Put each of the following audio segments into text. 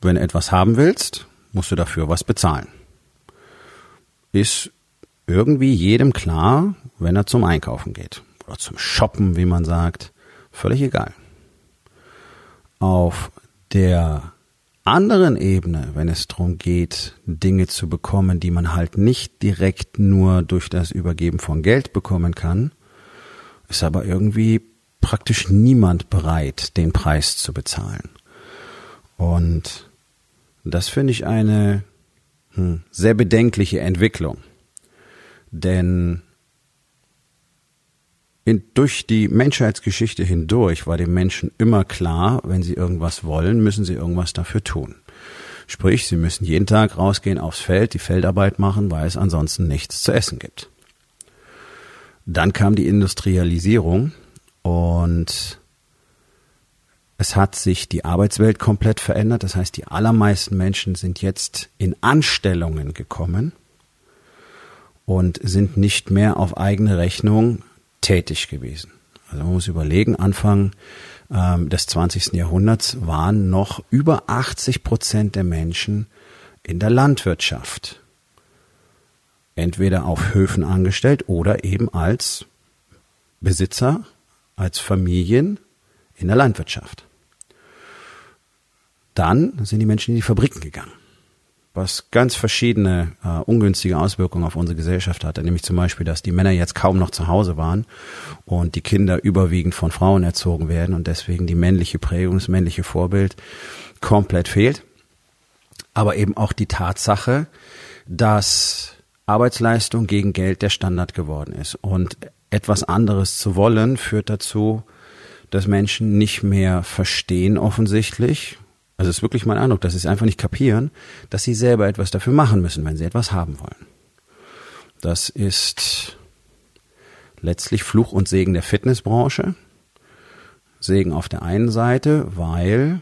Wenn du etwas haben willst, musst du dafür was bezahlen. Ist irgendwie jedem klar, wenn er zum Einkaufen geht. Oder zum Shoppen, wie man sagt. Völlig egal. Auf der anderen Ebene, wenn es darum geht, Dinge zu bekommen, die man halt nicht direkt nur durch das Übergeben von Geld bekommen kann, ist aber irgendwie praktisch niemand bereit, den Preis zu bezahlen. Und das finde ich eine hm, sehr bedenkliche Entwicklung. Denn in, durch die Menschheitsgeschichte hindurch war den Menschen immer klar, wenn sie irgendwas wollen, müssen sie irgendwas dafür tun. Sprich, sie müssen jeden Tag rausgehen aufs Feld, die Feldarbeit machen, weil es ansonsten nichts zu essen gibt. Dann kam die Industrialisierung und es hat sich die Arbeitswelt komplett verändert. Das heißt, die allermeisten Menschen sind jetzt in Anstellungen gekommen und sind nicht mehr auf eigene Rechnung tätig gewesen. Also man muss überlegen, Anfang ähm, des 20. Jahrhunderts waren noch über 80 Prozent der Menschen in der Landwirtschaft. Entweder auf Höfen angestellt oder eben als Besitzer, als Familien in der Landwirtschaft. Dann sind die Menschen in die Fabriken gegangen, was ganz verschiedene äh, ungünstige Auswirkungen auf unsere Gesellschaft hatte, nämlich zum Beispiel, dass die Männer jetzt kaum noch zu Hause waren und die Kinder überwiegend von Frauen erzogen werden und deswegen die männliche Prägung, das männliche Vorbild komplett fehlt. Aber eben auch die Tatsache, dass Arbeitsleistung gegen Geld der Standard geworden ist. Und etwas anderes zu wollen, führt dazu, dass Menschen nicht mehr verstehen offensichtlich, also es ist wirklich mein Eindruck, dass sie es einfach nicht kapieren, dass sie selber etwas dafür machen müssen, wenn sie etwas haben wollen. Das ist letztlich Fluch und Segen der Fitnessbranche. Segen auf der einen Seite, weil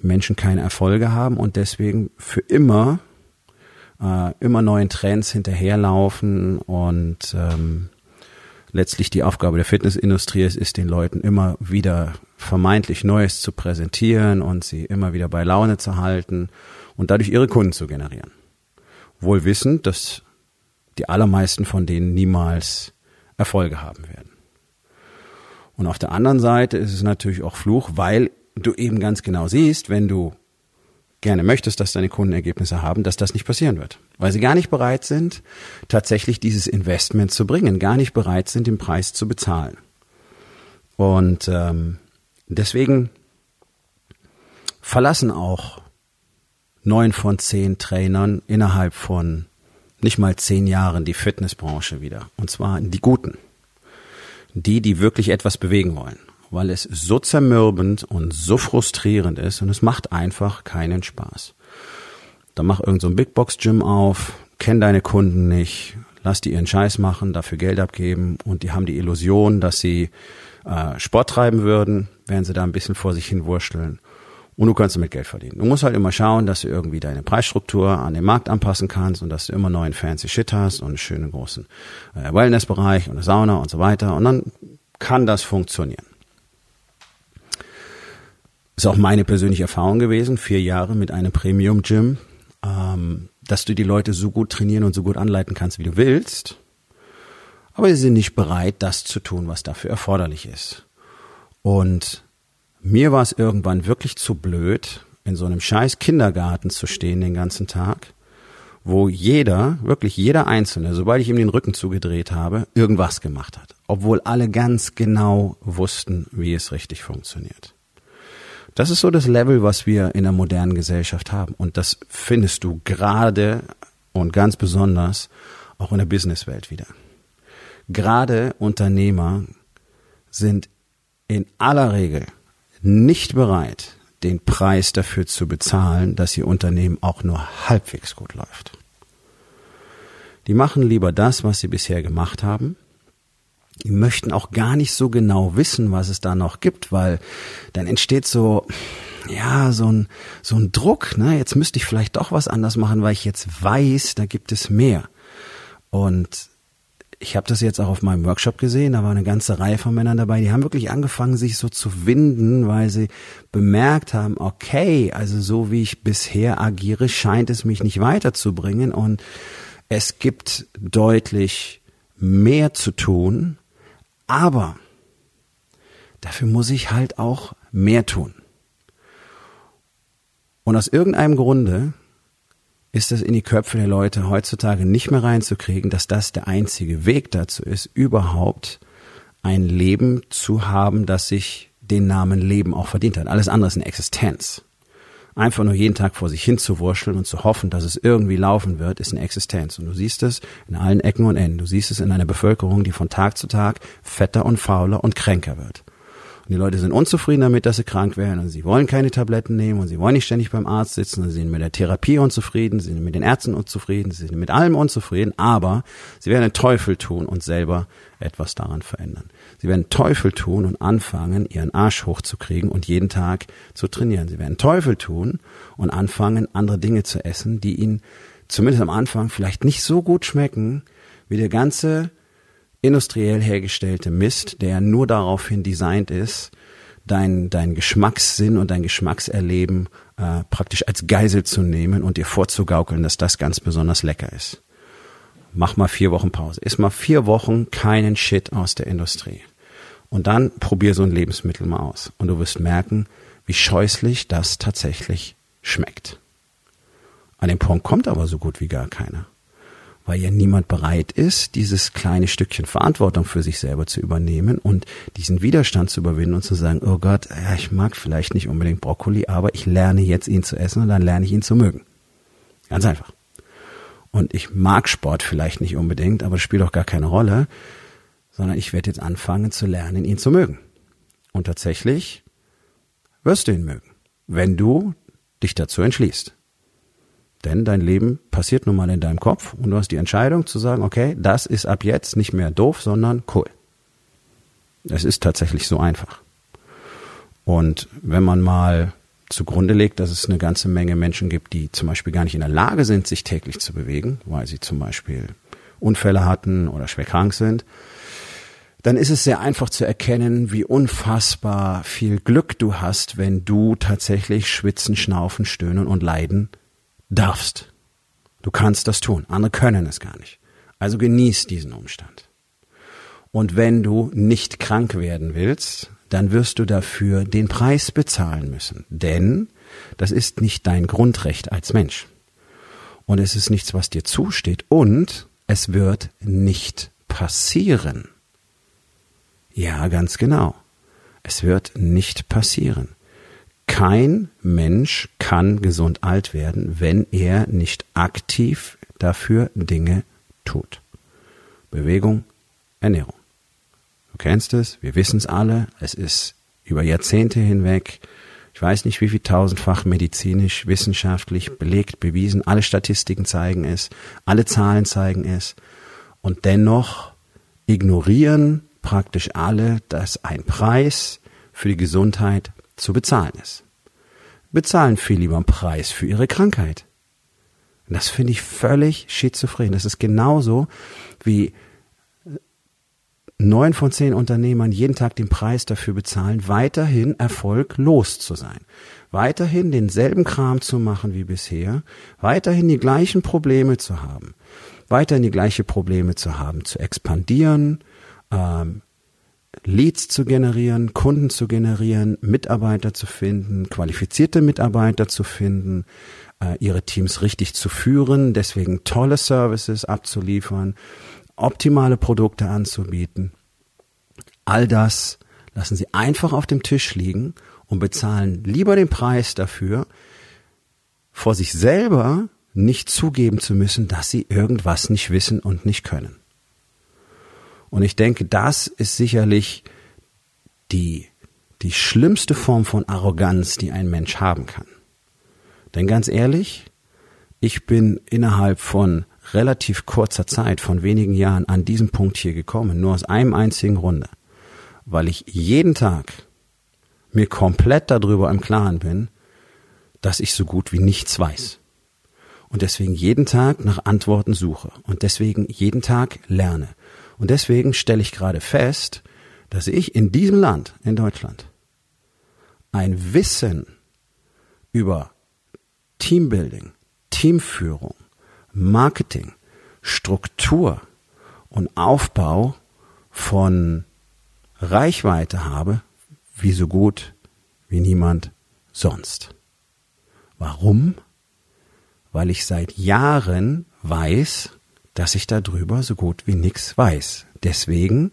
Menschen keine Erfolge haben und deswegen für immer äh, immer neuen Trends hinterherlaufen und ähm, letztlich die Aufgabe der Fitnessindustrie ist, ist den Leuten immer wieder vermeintlich Neues zu präsentieren und sie immer wieder bei Laune zu halten und dadurch ihre Kunden zu generieren. Wohl wissend, dass die allermeisten von denen niemals Erfolge haben werden. Und auf der anderen Seite ist es natürlich auch Fluch, weil du eben ganz genau siehst, wenn du gerne möchtest, dass deine Kunden Ergebnisse haben, dass das nicht passieren wird. Weil sie gar nicht bereit sind, tatsächlich dieses Investment zu bringen, gar nicht bereit sind, den Preis zu bezahlen. Und ähm, deswegen verlassen auch neun von zehn Trainern innerhalb von nicht mal zehn Jahren die Fitnessbranche wieder. Und zwar die Guten. Die, die wirklich etwas bewegen wollen weil es so zermürbend und so frustrierend ist und es macht einfach keinen Spaß. Dann mach irgend so ein Big Box Gym auf, kenn deine Kunden nicht, lass die ihren Scheiß machen, dafür Geld abgeben und die haben die Illusion, dass sie äh, Sport treiben würden, während sie da ein bisschen vor sich hin wursteln. Und du kannst damit Geld verdienen. Du musst halt immer schauen, dass du irgendwie deine Preisstruktur an den Markt anpassen kannst und dass du immer neuen fancy Shit hast und einen schönen großen äh, Wellnessbereich und eine Sauna und so weiter. Und dann kann das funktionieren. Ist auch meine persönliche Erfahrung gewesen, vier Jahre mit einem Premium Gym, ähm, dass du die Leute so gut trainieren und so gut anleiten kannst, wie du willst. Aber sie sind nicht bereit, das zu tun, was dafür erforderlich ist. Und mir war es irgendwann wirklich zu blöd, in so einem scheiß Kindergarten zu stehen den ganzen Tag, wo jeder, wirklich jeder Einzelne, sobald ich ihm den Rücken zugedreht habe, irgendwas gemacht hat. Obwohl alle ganz genau wussten, wie es richtig funktioniert. Das ist so das Level, was wir in der modernen Gesellschaft haben. Und das findest du gerade und ganz besonders auch in der Businesswelt wieder. Gerade Unternehmer sind in aller Regel nicht bereit, den Preis dafür zu bezahlen, dass ihr Unternehmen auch nur halbwegs gut läuft. Die machen lieber das, was sie bisher gemacht haben. Die möchten auch gar nicht so genau wissen, was es da noch gibt, weil dann entsteht so, ja, so ein, so ein Druck, ne? Jetzt müsste ich vielleicht doch was anders machen, weil ich jetzt weiß, da gibt es mehr. Und ich habe das jetzt auch auf meinem Workshop gesehen, da war eine ganze Reihe von Männern dabei, die haben wirklich angefangen, sich so zu winden, weil sie bemerkt haben, okay, also so wie ich bisher agiere, scheint es mich nicht weiterzubringen und es gibt deutlich mehr zu tun, aber dafür muss ich halt auch mehr tun. Und aus irgendeinem Grunde ist es in die Köpfe der Leute heutzutage nicht mehr reinzukriegen, dass das der einzige Weg dazu ist, überhaupt ein Leben zu haben, das sich den Namen Leben auch verdient hat. Alles andere ist eine Existenz. Einfach nur jeden Tag vor sich hin zu wurschteln und zu hoffen, dass es irgendwie laufen wird, ist eine Existenz. Und du siehst es in allen Ecken und Enden. Du siehst es in einer Bevölkerung, die von Tag zu Tag fetter und fauler und kränker wird. Und die Leute sind unzufrieden damit, dass sie krank werden und sie wollen keine Tabletten nehmen und sie wollen nicht ständig beim Arzt sitzen und sie sind mit der Therapie unzufrieden, sie sind mit den Ärzten unzufrieden, sie sind mit allem unzufrieden, aber sie werden den Teufel tun und selber etwas daran verändern. Sie werden Teufel tun und anfangen, ihren Arsch hochzukriegen und jeden Tag zu trainieren. Sie werden Teufel tun und anfangen, andere Dinge zu essen, die ihnen zumindest am Anfang vielleicht nicht so gut schmecken, wie der ganze industriell hergestellte Mist, der nur daraufhin designt ist, dein, dein Geschmackssinn und dein Geschmackserleben äh, praktisch als Geisel zu nehmen und dir vorzugaukeln, dass das ganz besonders lecker ist. Mach mal vier Wochen Pause. Iss mal vier Wochen keinen Shit aus der Industrie. Und dann probier so ein Lebensmittel mal aus. Und du wirst merken, wie scheußlich das tatsächlich schmeckt. An dem Punkt kommt aber so gut wie gar keiner weil ja niemand bereit ist, dieses kleine Stückchen Verantwortung für sich selber zu übernehmen und diesen Widerstand zu überwinden und zu sagen, oh Gott, ja, ich mag vielleicht nicht unbedingt Brokkoli, aber ich lerne jetzt ihn zu essen und dann lerne ich ihn zu mögen. Ganz einfach. Und ich mag Sport vielleicht nicht unbedingt, aber es spielt auch gar keine Rolle, sondern ich werde jetzt anfangen zu lernen, ihn zu mögen. Und tatsächlich wirst du ihn mögen, wenn du dich dazu entschließt. Denn dein Leben passiert nun mal in deinem Kopf und du hast die Entscheidung zu sagen, okay, das ist ab jetzt nicht mehr doof, sondern cool. Es ist tatsächlich so einfach. Und wenn man mal zugrunde legt, dass es eine ganze Menge Menschen gibt, die zum Beispiel gar nicht in der Lage sind, sich täglich zu bewegen, weil sie zum Beispiel Unfälle hatten oder schwer krank sind, dann ist es sehr einfach zu erkennen, wie unfassbar viel Glück du hast, wenn du tatsächlich schwitzen, schnaufen, stöhnen und leiden darfst. Du kannst das tun. Andere können es gar nicht. Also genieß diesen Umstand. Und wenn du nicht krank werden willst, dann wirst du dafür den Preis bezahlen müssen. Denn das ist nicht dein Grundrecht als Mensch. Und es ist nichts, was dir zusteht. Und es wird nicht passieren. Ja, ganz genau. Es wird nicht passieren. Kein Mensch kann gesund alt werden, wenn er nicht aktiv dafür Dinge tut. Bewegung, Ernährung. Du kennst es, wir wissen es alle, es ist über Jahrzehnte hinweg, ich weiß nicht wie viel tausendfach medizinisch, wissenschaftlich belegt, bewiesen, alle Statistiken zeigen es, alle Zahlen zeigen es und dennoch ignorieren praktisch alle, dass ein Preis für die Gesundheit zu bezahlen ist bezahlen viel lieber einen Preis für ihre Krankheit. Das finde ich völlig schizophren. Das ist genauso wie neun von zehn Unternehmern jeden Tag den Preis dafür bezahlen, weiterhin erfolglos zu sein. Weiterhin denselben Kram zu machen wie bisher, weiterhin die gleichen Probleme zu haben, weiterhin die gleichen Probleme zu haben, zu expandieren, ähm, Leads zu generieren, Kunden zu generieren, Mitarbeiter zu finden, qualifizierte Mitarbeiter zu finden, äh, ihre Teams richtig zu führen, deswegen tolle Services abzuliefern, optimale Produkte anzubieten. All das lassen sie einfach auf dem Tisch liegen und bezahlen lieber den Preis dafür, vor sich selber nicht zugeben zu müssen, dass sie irgendwas nicht wissen und nicht können. Und ich denke, das ist sicherlich die, die schlimmste Form von Arroganz, die ein Mensch haben kann. Denn ganz ehrlich, ich bin innerhalb von relativ kurzer Zeit, von wenigen Jahren an diesem Punkt hier gekommen, nur aus einem einzigen Grunde. Weil ich jeden Tag mir komplett darüber im Klaren bin, dass ich so gut wie nichts weiß. Und deswegen jeden Tag nach Antworten suche und deswegen jeden Tag lerne. Und deswegen stelle ich gerade fest, dass ich in diesem Land, in Deutschland, ein Wissen über Teambuilding, Teamführung, Marketing, Struktur und Aufbau von Reichweite habe, wie so gut wie niemand sonst. Warum? Weil ich seit Jahren weiß, dass ich darüber so gut wie nichts weiß. Deswegen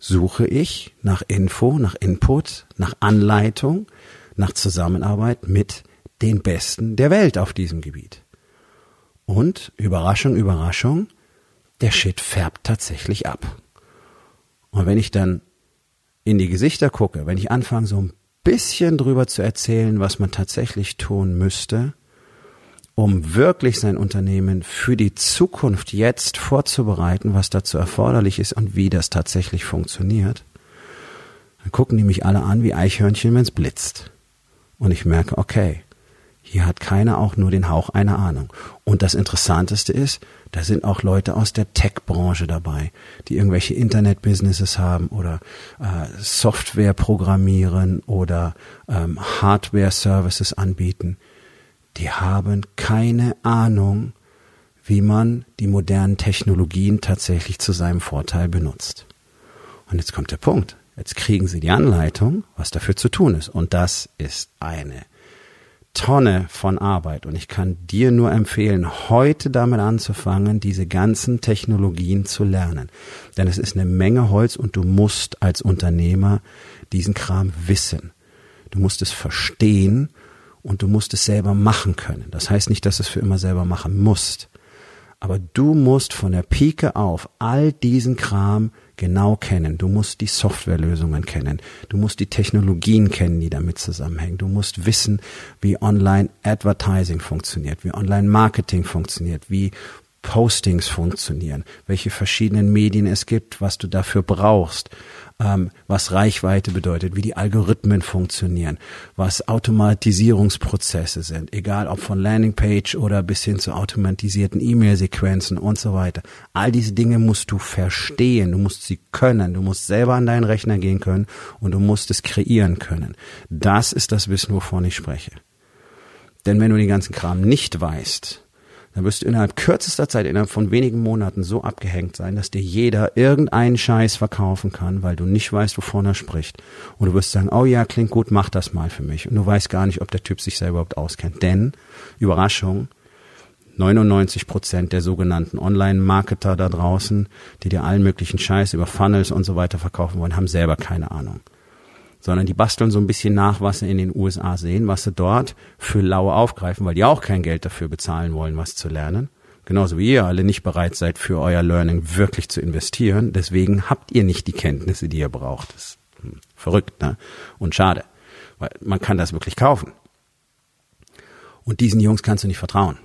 suche ich nach Info, nach Input, nach Anleitung, nach Zusammenarbeit mit den Besten der Welt auf diesem Gebiet. Und Überraschung, Überraschung, der Shit färbt tatsächlich ab. Und wenn ich dann in die Gesichter gucke, wenn ich anfange, so ein bisschen drüber zu erzählen, was man tatsächlich tun müsste, um wirklich sein Unternehmen für die Zukunft jetzt vorzubereiten, was dazu erforderlich ist und wie das tatsächlich funktioniert, dann gucken die mich alle an wie Eichhörnchen, wenn es blitzt. Und ich merke, okay, hier hat keiner auch nur den Hauch einer Ahnung. Und das Interessanteste ist, da sind auch Leute aus der Tech-Branche dabei, die irgendwelche Internet-Businesses haben oder äh, Software programmieren oder ähm, Hardware-Services anbieten. Die haben keine Ahnung, wie man die modernen Technologien tatsächlich zu seinem Vorteil benutzt. Und jetzt kommt der Punkt. Jetzt kriegen sie die Anleitung, was dafür zu tun ist. Und das ist eine Tonne von Arbeit und ich kann dir nur empfehlen, heute damit anzufangen, diese ganzen Technologien zu lernen. Denn es ist eine Menge Holz und du musst als Unternehmer diesen Kram wissen. Du musst es verstehen und du musst es selber machen können. Das heißt nicht, dass du es für immer selber machen musst. Aber du musst von der Pike auf all diesen Kram genau kennen. Du musst die Softwarelösungen kennen. Du musst die Technologien kennen, die damit zusammenhängen. Du musst wissen, wie Online Advertising funktioniert, wie Online Marketing funktioniert, wie Postings funktionieren, welche verschiedenen Medien es gibt, was du dafür brauchst, ähm, was Reichweite bedeutet, wie die Algorithmen funktionieren, was Automatisierungsprozesse sind, egal ob von Landingpage oder bis hin zu automatisierten E-Mail-Sequenzen und so weiter. All diese Dinge musst du verstehen, du musst sie können, du musst selber an deinen Rechner gehen können und du musst es kreieren können. Das ist das Wissen, wovon ich spreche. Denn wenn du den ganzen Kram nicht weißt, dann wirst du innerhalb kürzester Zeit, innerhalb von wenigen Monaten so abgehängt sein, dass dir jeder irgendeinen Scheiß verkaufen kann, weil du nicht weißt, wovon er spricht. Und du wirst sagen, oh ja, klingt gut, mach das mal für mich. Und du weißt gar nicht, ob der Typ sich selber überhaupt auskennt. Denn, Überraschung, 99 Prozent der sogenannten Online-Marketer da draußen, die dir allen möglichen Scheiß über Funnels und so weiter verkaufen wollen, haben selber keine Ahnung sondern die basteln so ein bisschen nach, was sie in den USA sehen, was sie dort für lau aufgreifen, weil die auch kein Geld dafür bezahlen wollen, was zu lernen. Genauso wie ihr alle nicht bereit seid, für euer Learning wirklich zu investieren. Deswegen habt ihr nicht die Kenntnisse, die ihr braucht. Das ist hm, verrückt, ne? Und schade. Weil man kann das wirklich kaufen. Und diesen Jungs kannst du nicht vertrauen.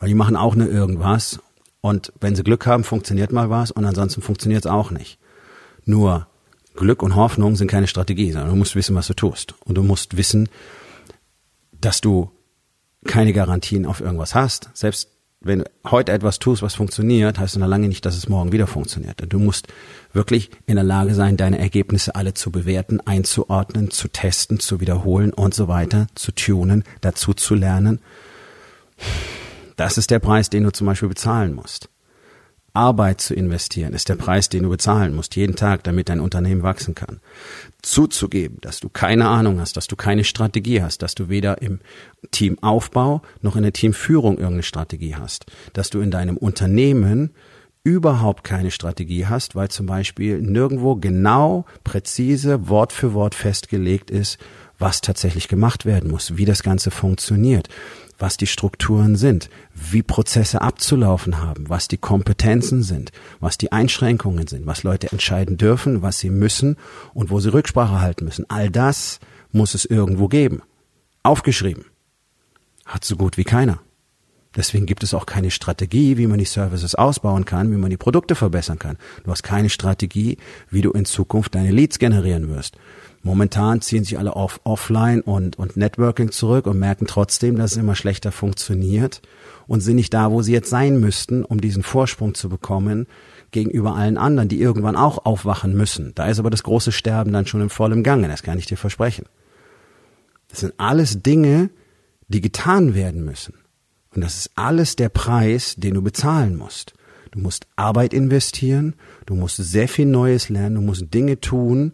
Weil die machen auch nur irgendwas. Und wenn sie Glück haben, funktioniert mal was und ansonsten funktioniert es auch nicht. Nur Glück und Hoffnung sind keine Strategie, sondern du musst wissen, was du tust. Und du musst wissen, dass du keine Garantien auf irgendwas hast. Selbst wenn du heute etwas tust, was funktioniert, heißt das noch lange nicht, dass es morgen wieder funktioniert. Du musst wirklich in der Lage sein, deine Ergebnisse alle zu bewerten, einzuordnen, zu testen, zu wiederholen und so weiter, zu tunen, dazu zu lernen. Das ist der Preis, den du zum Beispiel bezahlen musst. Arbeit zu investieren, ist der Preis, den du bezahlen musst, jeden Tag, damit dein Unternehmen wachsen kann. Zuzugeben, dass du keine Ahnung hast, dass du keine Strategie hast, dass du weder im Teamaufbau noch in der Teamführung irgendeine Strategie hast, dass du in deinem Unternehmen überhaupt keine Strategie hast, weil zum Beispiel nirgendwo genau, präzise, Wort für Wort festgelegt ist, was tatsächlich gemacht werden muss, wie das Ganze funktioniert, was die Strukturen sind, wie Prozesse abzulaufen haben, was die Kompetenzen sind, was die Einschränkungen sind, was Leute entscheiden dürfen, was sie müssen und wo sie Rücksprache halten müssen. All das muss es irgendwo geben. Aufgeschrieben. Hat so gut wie keiner. Deswegen gibt es auch keine Strategie, wie man die Services ausbauen kann, wie man die Produkte verbessern kann. Du hast keine Strategie, wie du in Zukunft deine Leads generieren wirst. Momentan ziehen sich alle auf Offline und, und Networking zurück und merken trotzdem, dass es immer schlechter funktioniert und sind nicht da, wo sie jetzt sein müssten, um diesen Vorsprung zu bekommen gegenüber allen anderen, die irgendwann auch aufwachen müssen. Da ist aber das große Sterben dann schon im vollen Gange, das kann ich dir versprechen. Das sind alles Dinge, die getan werden müssen. Und das ist alles der Preis, den du bezahlen musst. Du musst Arbeit investieren, du musst sehr viel Neues lernen, du musst Dinge tun,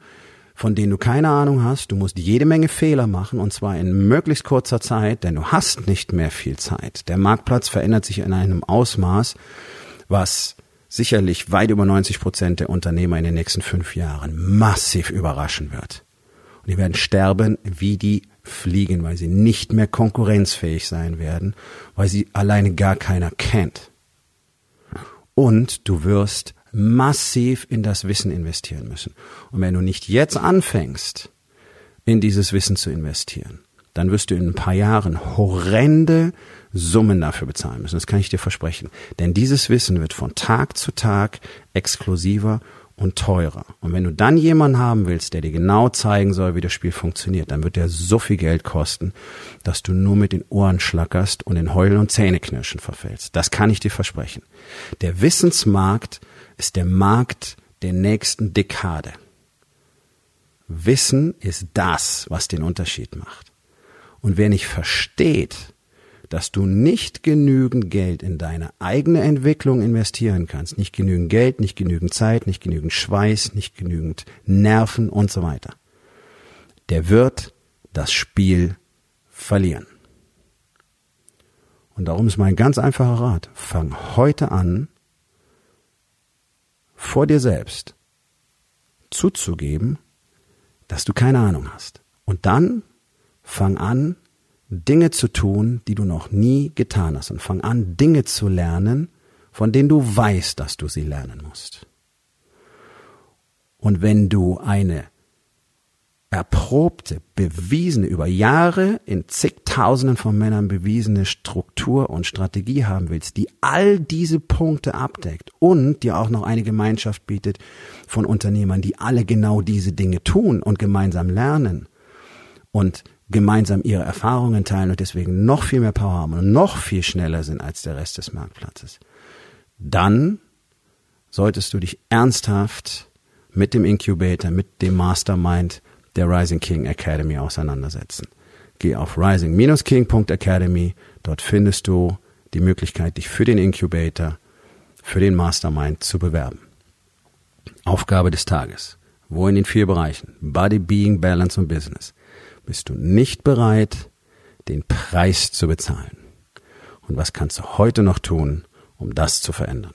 von denen du keine Ahnung hast. Du musst jede Menge Fehler machen und zwar in möglichst kurzer Zeit, denn du hast nicht mehr viel Zeit. Der Marktplatz verändert sich in einem Ausmaß, was sicherlich weit über 90 Prozent der Unternehmer in den nächsten fünf Jahren massiv überraschen wird. Und die werden sterben wie die Fliegen, weil sie nicht mehr konkurrenzfähig sein werden, weil sie alleine gar keiner kennt. Und du wirst massiv in das Wissen investieren müssen. Und wenn du nicht jetzt anfängst, in dieses Wissen zu investieren, dann wirst du in ein paar Jahren horrende Summen dafür bezahlen müssen. Das kann ich dir versprechen. Denn dieses Wissen wird von Tag zu Tag exklusiver und teurer. Und wenn du dann jemanden haben willst, der dir genau zeigen soll, wie das Spiel funktioniert, dann wird der so viel Geld kosten, dass du nur mit den Ohren schlackerst und in Heulen und Zähneknirschen verfällst. Das kann ich dir versprechen. Der Wissensmarkt ist der Markt der nächsten Dekade. Wissen ist das, was den Unterschied macht. Und wer nicht versteht, dass du nicht genügend Geld in deine eigene Entwicklung investieren kannst, nicht genügend Geld, nicht genügend Zeit, nicht genügend Schweiß, nicht genügend Nerven und so weiter, der wird das Spiel verlieren. Und darum ist mein ganz einfacher Rat, fang heute an, vor dir selbst zuzugeben, dass du keine Ahnung hast. Und dann fang an, Dinge zu tun, die du noch nie getan hast. Und fang an, Dinge zu lernen, von denen du weißt, dass du sie lernen musst. Und wenn du eine erprobte, bewiesene, über Jahre in zigtausenden von Männern bewiesene Struktur und Strategie haben willst, die all diese Punkte abdeckt und dir auch noch eine Gemeinschaft bietet von Unternehmern, die alle genau diese Dinge tun und gemeinsam lernen und gemeinsam ihre Erfahrungen teilen und deswegen noch viel mehr Power haben und noch viel schneller sind als der Rest des Marktplatzes, dann solltest du dich ernsthaft mit dem Incubator, mit dem Mastermind der Rising King Academy auseinandersetzen. Geh auf rising-king.academy, dort findest du die Möglichkeit, dich für den Incubator, für den Mastermind zu bewerben. Aufgabe des Tages. Wo in den vier Bereichen Body, Being, Balance und Business bist du nicht bereit, den Preis zu bezahlen? Und was kannst du heute noch tun, um das zu verändern?